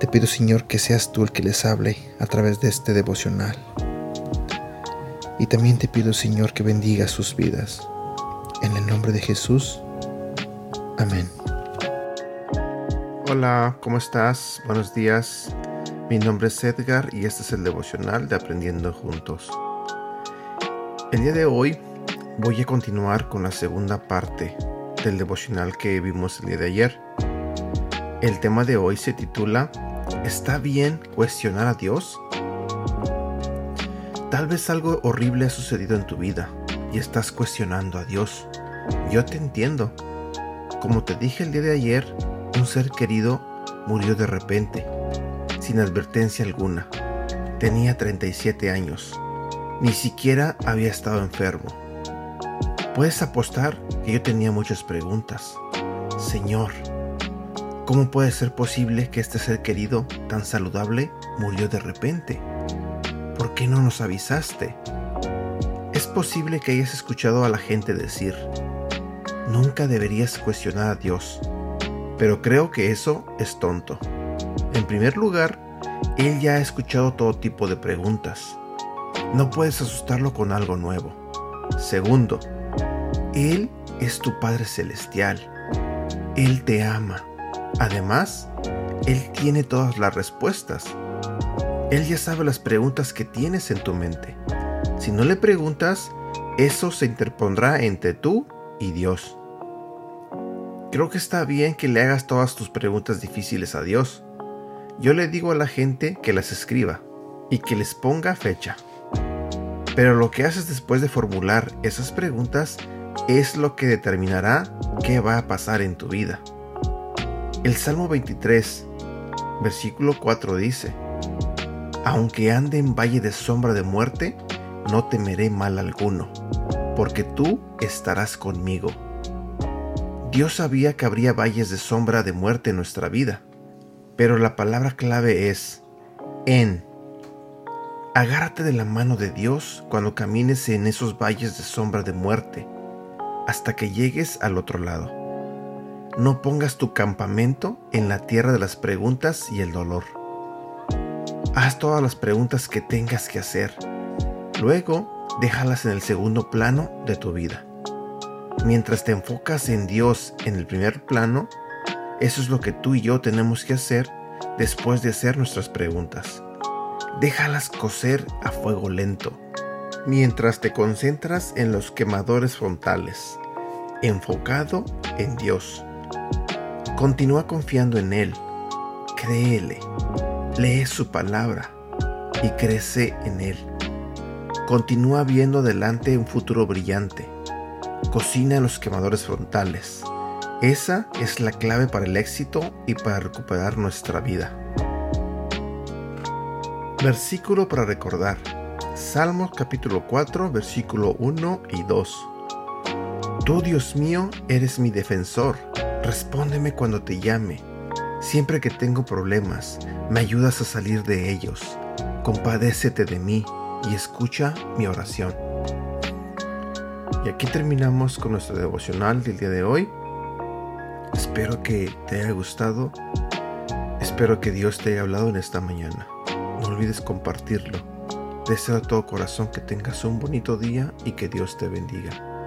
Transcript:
Te pido, Señor, que seas tú el que les hable a través de este devocional. Y también te pido, Señor, que bendiga sus vidas. En el nombre de Jesús. Amén. Hola, ¿cómo estás? Buenos días. Mi nombre es Edgar y este es el devocional de Aprendiendo Juntos. El día de hoy voy a continuar con la segunda parte del devocional que vimos el día de ayer. El tema de hoy se titula ¿Está bien cuestionar a Dios? Tal vez algo horrible ha sucedido en tu vida y estás cuestionando a Dios. Yo te entiendo. Como te dije el día de ayer, un ser querido murió de repente, sin advertencia alguna. Tenía 37 años. Ni siquiera había estado enfermo. Puedes apostar que yo tenía muchas preguntas. Señor, ¿cómo puede ser posible que este ser querido, tan saludable, murió de repente? ¿Por qué no nos avisaste? Es posible que hayas escuchado a la gente decir, nunca deberías cuestionar a Dios pero creo que eso es tonto. En primer lugar, él ya ha escuchado todo tipo de preguntas. No puedes asustarlo con algo nuevo. Segundo, Él es tu Padre Celestial. Él te ama. Además, Él tiene todas las respuestas. Él ya sabe las preguntas que tienes en tu mente. Si no le preguntas, eso se interpondrá entre tú y Dios. Creo que está bien que le hagas todas tus preguntas difíciles a Dios. Yo le digo a la gente que las escriba y que les ponga fecha. Pero lo que haces después de formular esas preguntas es lo que determinará qué va a pasar en tu vida. El Salmo 23, versículo 4 dice, Aunque ande en valle de sombra de muerte, no temeré mal alguno, porque tú estarás conmigo Dios sabía que habría valles de sombra de muerte en nuestra vida, pero la palabra clave es en. Agárrate de la mano de Dios cuando camines en esos valles de sombra de muerte, hasta que llegues al otro lado. No pongas tu campamento en la tierra de las preguntas y el dolor. Haz todas las preguntas que tengas que hacer. Luego, déjalas en el segundo plano de tu vida. Mientras te enfocas en Dios en el primer plano, eso es lo que tú y yo tenemos que hacer después de hacer nuestras preguntas. Déjalas cocer a fuego lento, mientras te concentras en los quemadores frontales, enfocado en Dios. Continúa confiando en Él, créele, lee su palabra y crece en Él. Continúa viendo adelante un futuro brillante Cocina en los quemadores frontales. Esa es la clave para el éxito y para recuperar nuestra vida. Versículo para recordar. Salmos capítulo 4, versículo 1 y 2. Tú, Dios mío, eres mi defensor. Respóndeme cuando te llame. Siempre que tengo problemas, me ayudas a salir de ellos. Compadécete de mí y escucha mi oración. Y aquí terminamos con nuestro devocional del día de hoy. Espero que te haya gustado. Espero que Dios te haya hablado en esta mañana. No olvides compartirlo. Deseo a todo corazón que tengas un bonito día y que Dios te bendiga.